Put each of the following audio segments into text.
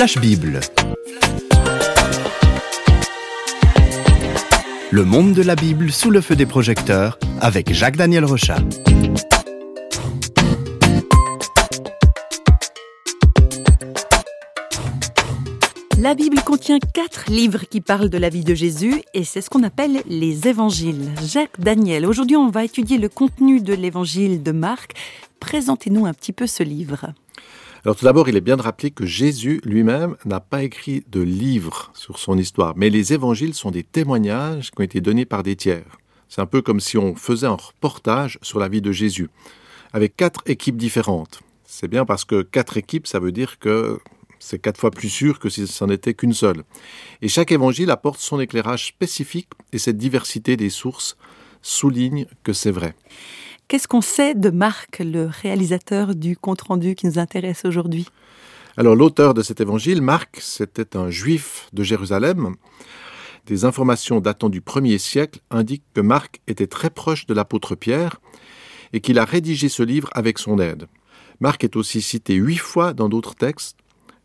Flash Bible. Le monde de la Bible sous le feu des projecteurs avec Jacques-Daniel Rochat. La Bible contient quatre livres qui parlent de la vie de Jésus et c'est ce qu'on appelle les évangiles. Jacques Daniel, aujourd'hui on va étudier le contenu de l'évangile de Marc. Présentez-nous un petit peu ce livre. Alors tout d'abord, il est bien de rappeler que Jésus lui-même n'a pas écrit de livre sur son histoire, mais les évangiles sont des témoignages qui ont été donnés par des tiers. C'est un peu comme si on faisait un reportage sur la vie de Jésus, avec quatre équipes différentes. C'est bien parce que quatre équipes, ça veut dire que c'est quatre fois plus sûr que si ce n'en était qu'une seule. Et chaque évangile apporte son éclairage spécifique et cette diversité des sources souligne que c'est vrai. Qu'est-ce qu'on sait de Marc, le réalisateur du compte-rendu qui nous intéresse aujourd'hui? Alors l'auteur de cet évangile, Marc, c'était un juif de Jérusalem. Des informations datant du 1er siècle indiquent que Marc était très proche de l'apôtre Pierre et qu'il a rédigé ce livre avec son aide. Marc est aussi cité huit fois dans d'autres textes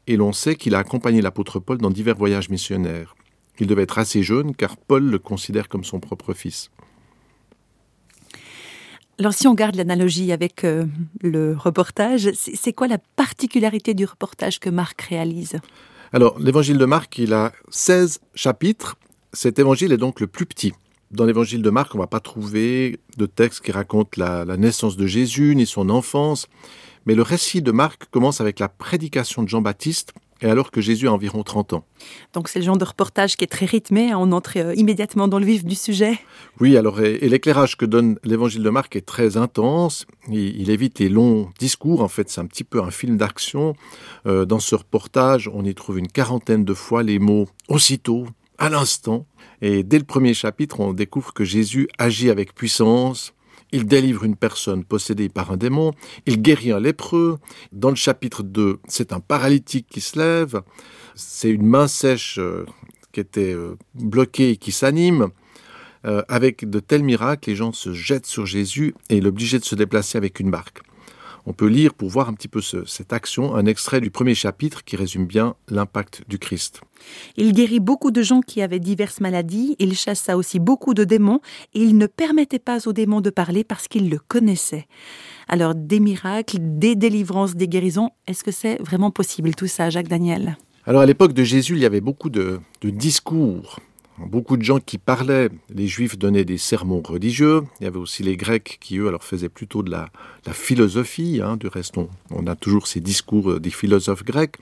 et l'on sait qu'il a accompagné l'apôtre Paul dans divers voyages missionnaires. Il devait être assez jeune car Paul le considère comme son propre fils. Alors si on garde l'analogie avec euh, le reportage, c'est quoi la particularité du reportage que Marc réalise? Alors l'évangile de Marc, il a 16 chapitres. Cet évangile est donc le plus petit. Dans l'évangile de Marc, on ne va pas trouver de texte qui raconte la, la naissance de Jésus ni son enfance. Mais le récit de Marc commence avec la prédication de Jean-Baptiste, et alors que Jésus a environ 30 ans. Donc c'est le genre de reportage qui est très rythmé, hein, on entre euh, immédiatement dans le vif du sujet. Oui, alors et, l'éclairage que donne l'évangile de Marc est très intense, il, il évite les longs discours, en fait c'est un petit peu un film d'action. Euh, dans ce reportage, on y trouve une quarantaine de fois les mots aussitôt, à l'instant, et dès le premier chapitre, on découvre que Jésus agit avec puissance, il délivre une personne possédée par un démon, il guérit un lépreux. Dans le chapitre 2, c'est un paralytique qui se lève, c'est une main sèche euh, qui était euh, bloquée et qui s'anime. Euh, avec de tels miracles, les gens se jettent sur Jésus et l'obligent de se déplacer avec une barque on peut lire pour voir un petit peu ce, cette action un extrait du premier chapitre qui résume bien l'impact du Christ. Il guérit beaucoup de gens qui avaient diverses maladies, il chassa aussi beaucoup de démons et il ne permettait pas aux démons de parler parce qu'ils le connaissaient. Alors des miracles, des délivrances, des guérisons, est-ce que c'est vraiment possible tout ça, Jacques Daniel? Alors à l'époque de Jésus, il y avait beaucoup de, de discours beaucoup de gens qui parlaient. Les Juifs donnaient des sermons religieux. Il y avait aussi les Grecs qui, eux, alors faisaient plutôt de la, la philosophie. Hein. Du reste, on, on, a toujours ces discours euh, des philosophes grecs.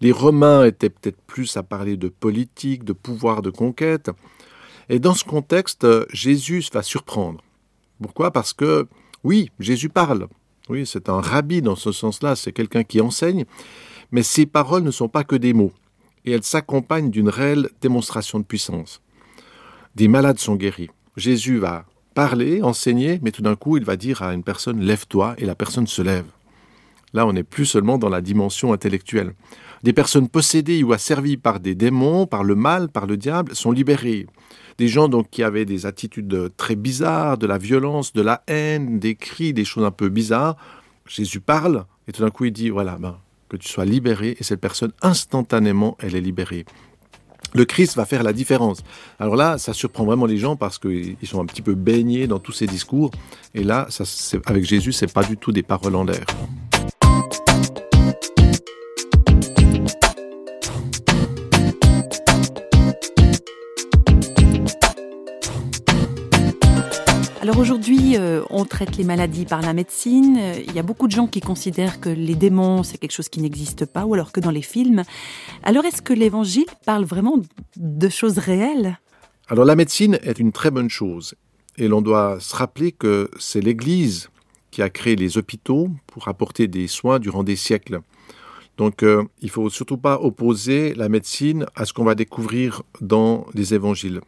Les Romains étaient peut-être plus à parler de politique, de pouvoir, de conquête. Et dans ce contexte, euh, Jésus va surprendre. Pourquoi? Parce que, oui, Jésus parle. Oui, c'est un rabbi dans ce sens-là, c'est quelqu'un qui enseigne. Mais ses paroles ne sont pas que des mots et elle s'accompagne d'une réelle démonstration de puissance. Des malades sont guéris. Jésus va parler, enseigner, mais tout d'un coup, il va dire à une personne Lève-toi, et la personne se lève. Là, on n'est plus seulement dans la dimension intellectuelle. Des personnes possédées ou asservies par des démons, par le mal, par le diable, sont libérées. Des gens donc qui avaient des attitudes très bizarres, de la violence, de la haine, des cris, des choses un peu bizarres. Jésus parle, et tout d'un coup, il dit Voilà, ben, que tu sois libéré et cette personne instantanément elle est libérée. Le Christ va faire la différence. Alors là, ça surprend vraiment les gens parce qu'ils sont un petit peu baignés dans tous ces discours. Et là, ça, avec Jésus, c'est pas du tout des paroles en l'air. Alors aujourd'hui, euh, on traite les maladies par la médecine. Il y a beaucoup de gens qui considèrent que les démons, c'est quelque chose qui n'existe pas, ou alors que dans les films. Alors est-ce que l'évangile parle vraiment de choses réelles? Alors la médecine est une très bonne chose. Et l'on doit se rappeler que c'est l'Église qui a créé les hôpitaux pour apporter des soins durant des siècles. Donc euh, il ne faut surtout pas opposer la médecine à ce qu'on va découvrir dans les évangiles.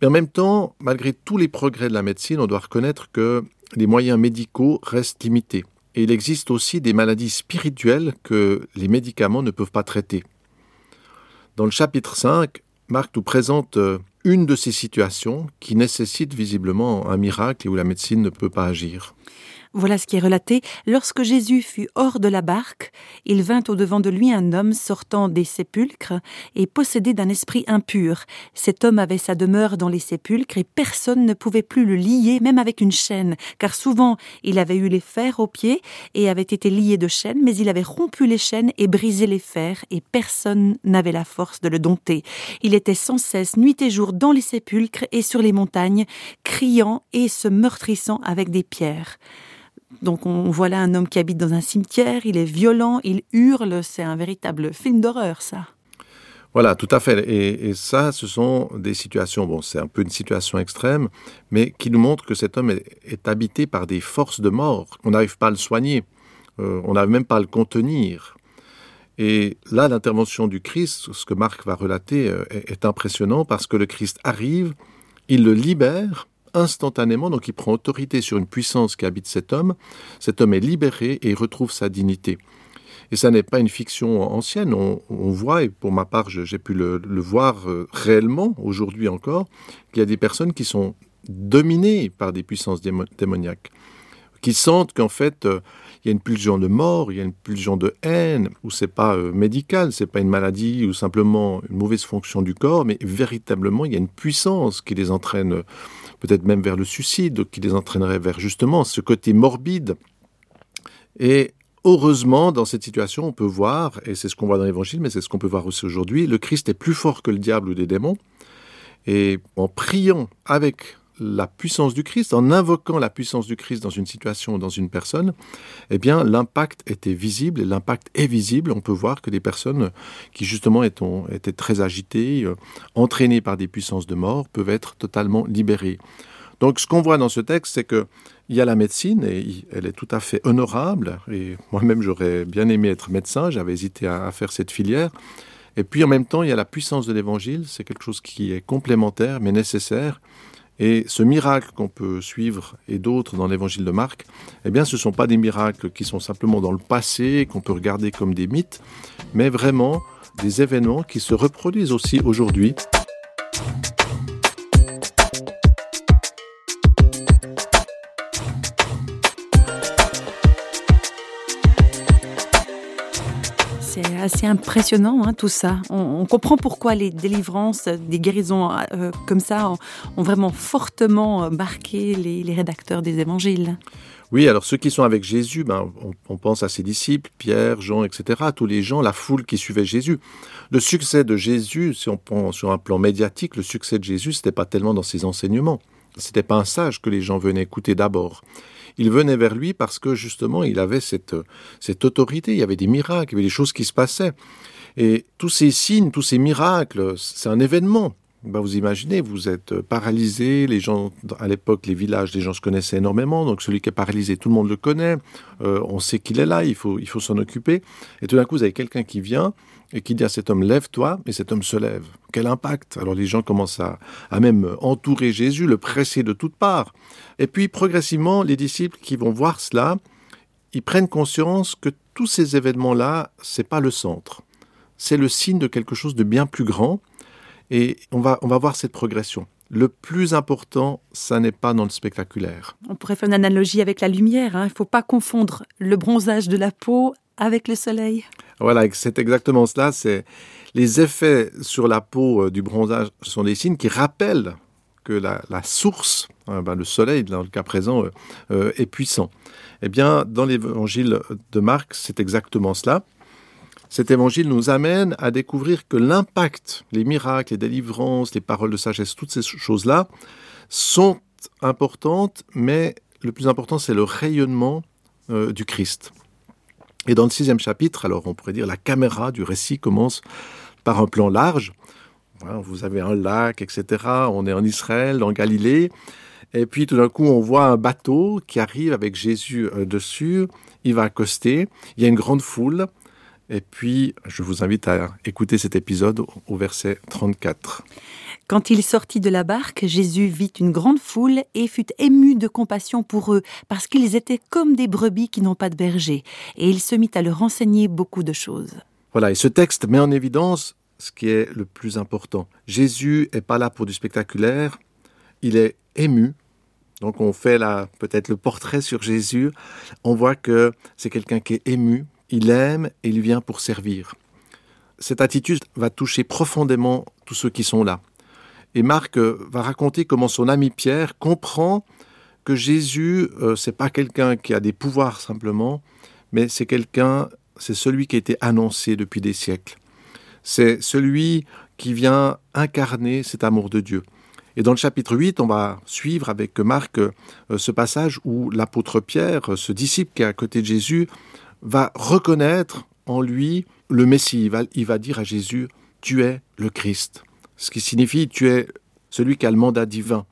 Mais en même temps, malgré tous les progrès de la médecine, on doit reconnaître que les moyens médicaux restent limités. Et il existe aussi des maladies spirituelles que les médicaments ne peuvent pas traiter. Dans le chapitre 5, Marc nous présente euh, une de ces situations qui nécessite visiblement un miracle et où la médecine ne peut pas agir. Voilà ce qui est relaté. Lorsque Jésus fut hors de la barque, il vint au-devant de lui un homme sortant des sépulcres et possédé d'un esprit impur. Cet homme avait sa demeure dans les sépulcres et personne ne pouvait plus le lier, même avec une chaîne, car souvent il avait eu les fers aux pieds et avait été lié de chaînes, mais il avait rompu les chaînes et brisé les fers et personne n'avait la force de le dompter. Il était sans cesse, nuit et jour, dans les sépulcres et sur les montagnes, criant et se meurtrissant avec des pierres. Donc on voit là un homme qui habite dans un cimetière, il est violent, il hurle, c'est un véritable film d'horreur ça. Voilà, tout à fait. Et, ça, ce sont des situations, bon, c'est un peu une situation extrême, mais qui nous montrent que cet homme est, habité par des forces de mort. On n'arrive pas à le soigner, euh, on n'arrive même pas à le contenir. Et là, l'intervention du Christ, ce que Marc va relater, euh, est impressionnant parce que le Christ arrive, il le libère, instantanément, donc il prend autorité sur une puissance qui habite cet homme, cet homme est libéré et retrouve sa dignité. Et ça n'est pas une fiction ancienne, on, voit, et pour ma part j'ai pu le, voir euh, réellement, aujourd'hui encore, qu'il y a des personnes qui sont dominées par des puissances démoniaques, qui sentent qu'en fait, euh, il y a une pulsion de mort, il y a une pulsion de haine, ou c'est pas euh, médical, c'est pas une maladie ou simplement une mauvaise fonction du corps, mais véritablement il y a une puissance qui les entraîne peut-être même vers le suicide, qui les entraînerait vers justement ce côté morbide. Et heureusement, dans cette situation, on peut voir, et c'est ce qu'on voit dans l'Évangile, mais c'est ce qu'on peut voir aussi aujourd'hui, le Christ est plus fort que le diable ou des démons. Et en priant avec la puissance du Christ, en invoquant la puissance du Christ dans une situation, dans une personne, eh bien, l'impact était visible et l'impact est visible. On peut voir que des personnes qui, justement, étaient, très agitées, euh, entraînées par des puissances de mort, peuvent être totalement libérées. Donc, ce qu'on voit dans ce texte, c'est que il y a la médecine et elle est tout à fait honorable. Et moi-même, j'aurais bien aimé être médecin. J'avais hésité à faire cette filière. Et puis, en même temps, il y a la puissance de l'évangile. C'est quelque chose qui est complémentaire, mais nécessaire. Et ce miracle qu'on peut suivre et d'autres dans l'évangile de Marc, eh bien, ce ne sont pas des miracles qui sont simplement dans le passé, qu'on peut regarder comme des mythes, mais vraiment des événements qui se reproduisent aussi aujourd'hui. C'est assez impressionnant hein, tout ça. On, comprend pourquoi les délivrances, des guérisons euh, comme ça ont, vraiment fortement marqué les, rédacteurs des évangiles. Oui, alors ceux qui sont avec Jésus, ben, on, pense à ses disciples, Pierre, Jean, etc., tous les gens, la foule qui suivait Jésus. Le succès de Jésus, si on prend sur un plan médiatique, le succès de Jésus, n'était pas tellement dans ses enseignements. C'était pas un sage que les gens venaient écouter d'abord il venait vers lui parce que justement il avait cette, cette autorité, il y avait des miracles, il y avait des choses qui se passaient. Et tous ces signes, tous ces miracles, c'est un événement. Ben vous imaginez, vous êtes paralysé, les gens, à l'époque, les villages, les gens se connaissaient énormément, donc celui qui est paralysé, tout le monde le connaît, euh, on sait qu'il est là, il faut, il faut s'en occuper. Et tout d'un coup, vous avez quelqu'un qui vient, et qui dit à cet homme lève-toi, et cet homme se lève. Quel impact Alors les gens commencent à, même entourer Jésus, le presser de toutes parts. Et puis progressivement, les disciples qui vont voir cela, ils prennent conscience que tous ces événements-là, c'est pas le centre. C'est le signe de quelque chose de bien plus grand. Et on va, on va voir cette progression. Le plus important, ça n'est pas dans le spectaculaire. On pourrait faire une analogie avec la lumière. Hein. Il ne faut pas confondre le bronzage de la peau avec le soleil. Voilà, c'est exactement cela. C'est les effets sur la peau euh, du bronzage sont des signes qui rappellent que la, source, hein, ben, le soleil dans le cas présent, euh, euh, est puissant. Eh bien, dans l'évangile de Marc, c'est exactement cela. Cet évangile nous amène à découvrir que l'impact, les miracles, les délivrances, les paroles de sagesse, toutes ces choses-là sont importantes, mais le plus important, c'est le rayonnement du Christ. Et dans le sixième chapitre, alors on pourrait dire la caméra du récit commence par un plan large. Vous avez un lac, etc. On est en Israël, en Galilée. Et puis tout d'un coup, on voit un bateau qui arrive avec Jésus euh, dessus. Il va accoster. Il y a une grande foule. Et puis, je vous invite à écouter cet épisode au verset 34. Quand il sortit de la barque, Jésus vit une grande foule et fut ému de compassion pour eux, parce qu'ils étaient comme des brebis qui n'ont pas de berger, et il se mit à leur enseigner beaucoup de choses. Voilà, et ce texte met en évidence ce qui est le plus important. Jésus n'est pas là pour du spectaculaire, il est ému, Donc on fait là peut-être le portrait sur Jésus. On voit que c'est quelqu'un qui est ému, il aime et il vient pour servir. Cette attitude va toucher profondément tous ceux qui sont là. Et Marc euh, va raconter comment son ami Pierre comprend que Jésus, euh, c'est pas quelqu'un qui a des pouvoirs simplement, mais c'est quelqu'un, c'est celui qui a été annoncé depuis des siècles. C'est celui qui vient incarner cet amour de Dieu. Et dans le chapitre 8, on va suivre avec Marc euh, ce passage où l'apôtre Pierre, ce disciple qui est à côté de Jésus, va reconnaître en lui le Messie. Il va, dire à Jésus, tu es le Christ. Ce qui signifie, tu es celui qui a le mandat divin.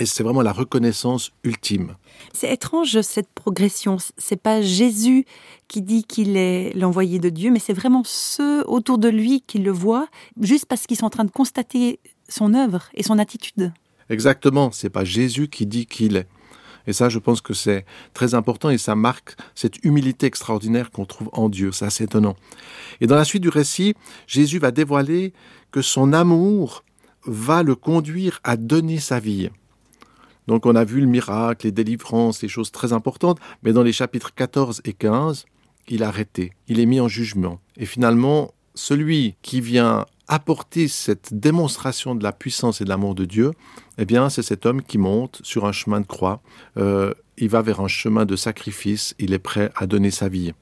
Et c'est vraiment la reconnaissance ultime. C'est étrange cette progression. C'est pas Jésus qui dit qu'il est l'envoyé de Dieu, mais c'est vraiment ceux autour de lui qui le voient, juste parce qu'ils sont en train de constater son œuvre et son attitude. Exactement. C'est pas Jésus qui dit qu'il est. Et ça, je pense que c'est très important et ça marque cette humilité extraordinaire qu'on trouve en Dieu. C'est assez étonnant. Et dans la suite du récit, Jésus va dévoiler que son amour va le conduire à donner sa vie. Donc on a vu le miracle, les délivrances, les choses très importantes, mais dans les chapitres 14 et 15, il est arrêté, il est mis en jugement. Et finalement, celui qui vient apporter cette démonstration de la puissance et de l'amour de Dieu, eh bien, c'est cet homme qui monte sur un chemin de croix. Euh, il va vers un chemin de sacrifice. Il est prêt à donner sa vie.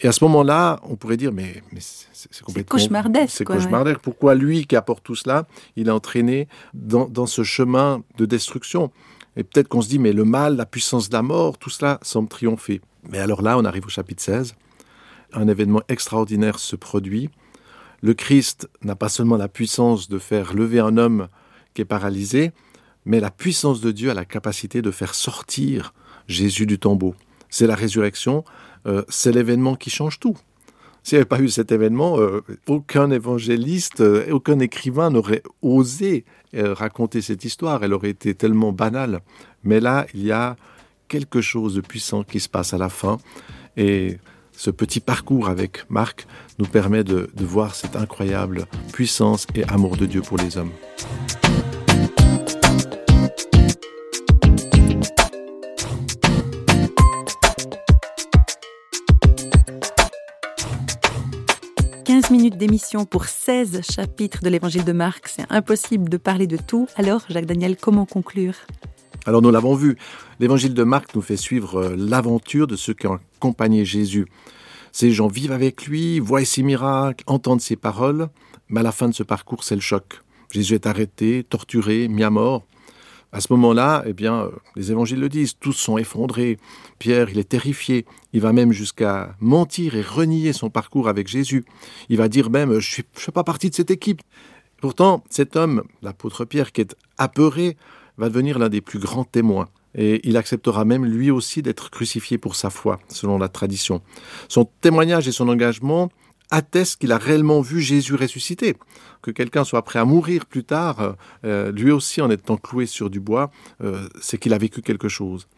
Et à ce moment-là, on pourrait dire, mais, c'est complètement... cauchemardesque. C'est cauchemardesque. Pourquoi lui qui apporte tout cela, il est entraîné dans, dans ce chemin de destruction Et peut-être qu'on se dit, mais le mal, la puissance de la mort, tout cela semble triompher. Mais alors là, on arrive au chapitre 16. Un événement extraordinaire se produit le Christ n'a pas seulement la puissance de faire lever un homme qui est paralysé, mais la puissance de Dieu a la capacité de faire sortir Jésus du tombeau. C'est la résurrection, euh, c'est l'événement qui change tout. S'il n'y avait pas eu cet événement, euh, aucun évangéliste, euh, aucun écrivain n'aurait osé raconter cette histoire. Elle aurait été tellement banale. Mais là, il y a quelque chose de puissant qui se passe à la fin. Et ce petit parcours avec Marc nous permet de, voir cette incroyable puissance et amour de Dieu pour les hommes. minutes d'émission pour 16 chapitres de l'évangile de Marc. C'est impossible de parler de tout. Alors, Jacques Daniel, comment conclure? Alors nous l'avons vu, l'évangile de Marc nous fait suivre euh, l'aventure de ceux qui ont accompagné Jésus. Ces gens vivent avec lui, voient ses miracles, entendent ses paroles, mais à la fin de ce parcours, c'est le choc. Jésus est arrêté, torturé, mis à mort. À ce moment-là, eh bien, euh, les évangiles le disent, tous sont effondrés. Pierre, il est terrifié. Il va même jusqu'à mentir et renier son parcours avec Jésus. Il va dire même, je ne fais pas partie de cette équipe. Pourtant, cet homme, l'apôtre Pierre, qui est apeuré, va devenir l'un des plus grands témoins. Et il acceptera même lui aussi d'être crucifié pour sa foi, selon la tradition. Son témoignage et son engagement attestent qu'il a réellement vu Jésus ressusciter. Que quelqu'un soit prêt à mourir plus tard, euh, lui aussi en étant cloué sur du bois, euh, c'est qu'il a vécu quelque chose.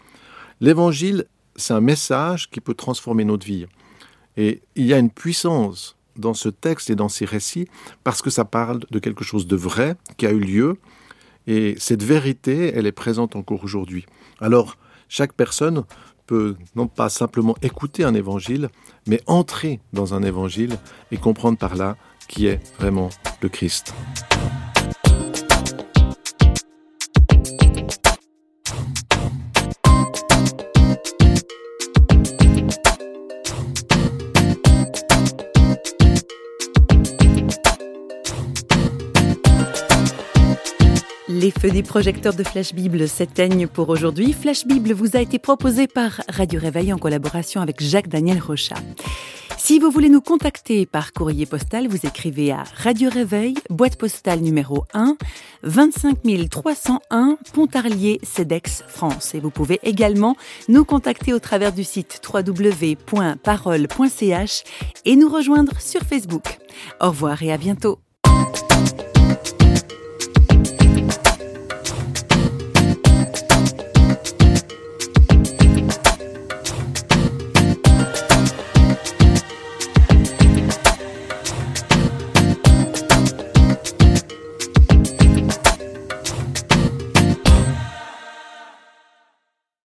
L'évangile, c'est un message qui peut transformer notre vie. Et il y a une puissance dans ce texte et dans ces récits parce que ça parle de quelque chose de vrai qui a eu lieu et cette vérité, elle est présente encore aujourd'hui. Alors, chaque personne peut non pas simplement écouter un évangile, mais entrer dans un évangile et comprendre par là qui est vraiment le Christ. Les feux des projecteurs de Flash Bible s'éteignent pour aujourd'hui. Flash Bible vous a été proposé par Radio Réveil en collaboration avec Jacques-Daniel Rochat. Si vous voulez nous contacter par courrier postal, vous écrivez à Radio Réveil, boîte postale numéro 1, 25 301 Pontarlier, CEDEX, France. Et vous pouvez également nous contacter au travers du site www.parole.ch et nous rejoindre sur Facebook. Au revoir et à bientôt.